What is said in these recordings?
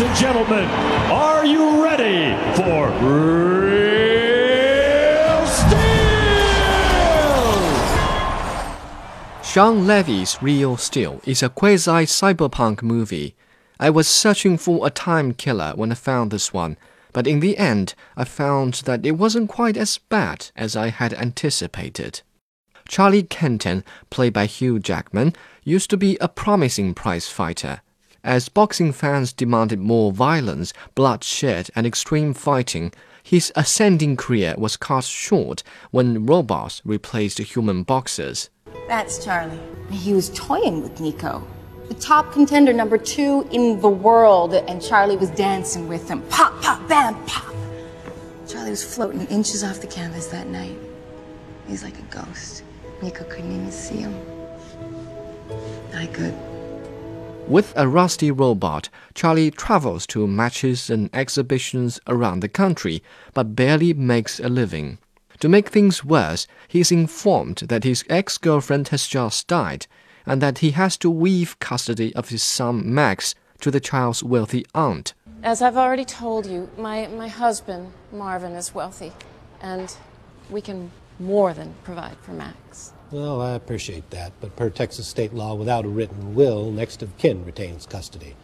Ladies and gentlemen, are you ready for Real Steel? Shawn Levy's Real Steel is a quasi cyberpunk movie. I was searching for a time killer when I found this one, but in the end, I found that it wasn't quite as bad as I had anticipated. Charlie Kenton, played by Hugh Jackman, used to be a promising prize fighter. As boxing fans demanded more violence, bloodshed, and extreme fighting, his ascending career was cut short when robots replaced human boxers. That's Charlie. He was toying with Nico. The top contender, number two in the world, and Charlie was dancing with him. Pop, pop, bam, pop. Charlie was floating inches off the canvas that night. He's like a ghost. Nico couldn't even see him. I could. With a rusty robot, Charlie travels to matches and exhibitions around the country, but barely makes a living. To make things worse, he is informed that his ex girlfriend has just died, and that he has to weave custody of his son Max to the child's wealthy aunt. As I've already told you, my, my husband, Marvin, is wealthy, and we can more than provide for Max. Well, I appreciate that, but per Texas state law, without a written will, next of kin retains custody.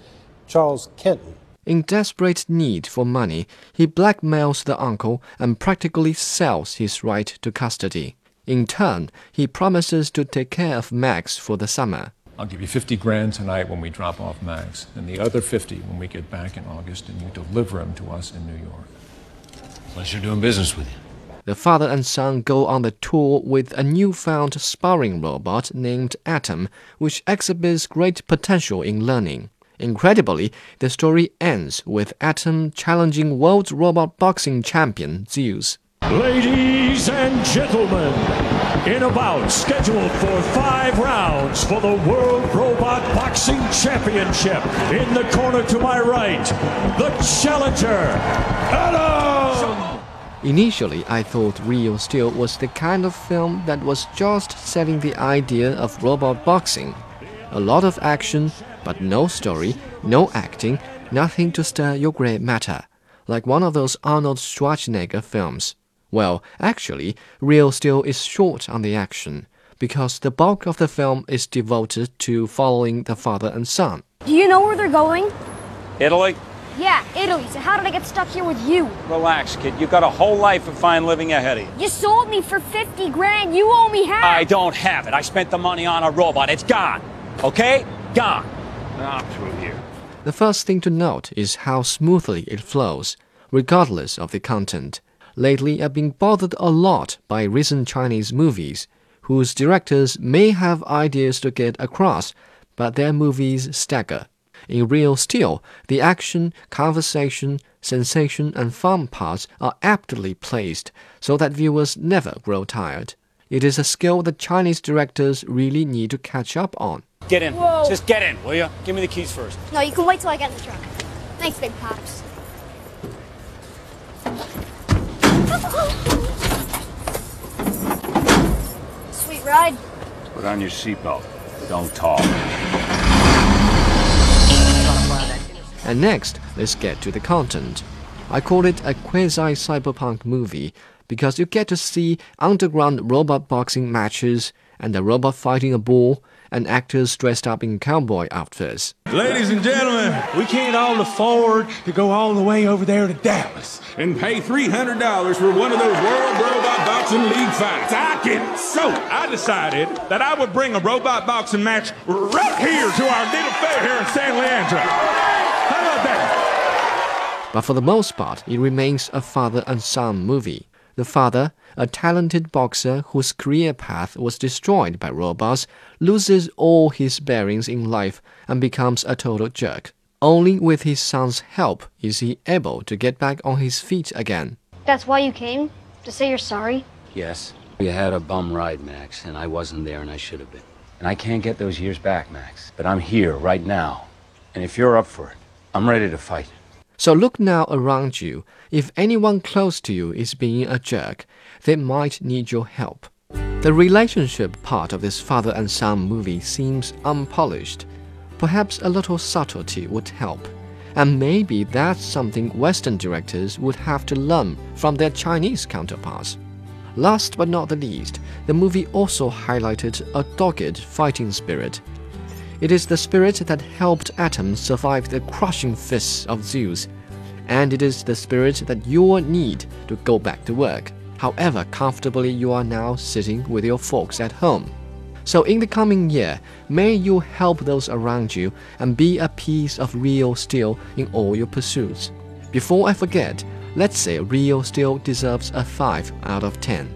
Charles Kenton. In desperate need for money, he blackmails the uncle and practically sells his right to custody. In turn, he promises to take care of Max for the summer. I'll give you 50 grand tonight when we drop off Max, and the other 50 when we get back in August and you deliver him to us in New York. Pleasure doing business with you. The father and son go on the tour with a newfound sparring robot named Atom, which exhibits great potential in learning. Incredibly, the story ends with Atom challenging world robot boxing champion Zeus. Ladies and gentlemen, in a bout scheduled for five rounds for the World Robot Boxing Championship, in the corner to my right, the challenger, Atom! Initially, I thought Real Steel was the kind of film that was just selling the idea of robot boxing. A lot of action, but no story, no acting, nothing to stir your grey matter, like one of those Arnold Schwarzenegger films. Well, actually, Real Steel is short on the action, because the bulk of the film is devoted to following the father and son. Do you know where they're going? Italy? Yeah, Italy. So how did I get stuck here with you? Relax, kid. You've got a whole life of fine living ahead of you. You sold me for 50 grand. You owe me half. I don't have it. I spent the money on a robot. It's gone. Okay? Gone. Now I'm through here. The first thing to note is how smoothly it flows, regardless of the content. Lately, I've been bothered a lot by recent Chinese movies, whose directors may have ideas to get across, but their movies stagger. In Real Steel, the action, conversation, sensation, and fun parts are aptly placed so that viewers never grow tired. It is a skill that Chinese directors really need to catch up on. Get in. Whoa. Just get in, will you? Give me the keys first. No, you can wait till I get in the truck. Thanks, Big Pops. Sweet ride. Put on your seatbelt. Don't talk. And next, let's get to the content. I call it a quasi cyberpunk movie because you get to see underground robot boxing matches and a robot fighting a bull and actors dressed up in cowboy outfits. Ladies and gentlemen, we can't all afford to go all the way over there to Dallas and pay $300 for one of those World Robot Boxing League fights. I can. So I decided that I would bring a robot boxing match right here to our little fair here in San Leandro. How about that? But for the most part, it remains a father and son movie. The father, a talented boxer whose career path was destroyed by robots, loses all his bearings in life and becomes a total jerk. Only with his son's help is he able to get back on his feet again. That's why you came? To say you're sorry? Yes. You had a bum ride, Max, and I wasn't there and I should have been. And I can't get those years back, Max. But I'm here right now. And if you're up for it, I'm ready to fight. So look now around you. If anyone close to you is being a jerk, they might need your help. The relationship part of this father and son movie seems unpolished. Perhaps a little subtlety would help. And maybe that's something Western directors would have to learn from their Chinese counterparts. Last but not the least, the movie also highlighted a dogged fighting spirit. It is the spirit that helped Atom survive the crushing fists of Zeus, and it is the spirit that you will need to go back to work, however comfortably you are now sitting with your folks at home. So, in the coming year, may you help those around you and be a piece of real steel in all your pursuits. Before I forget, let's say real steel deserves a 5 out of 10.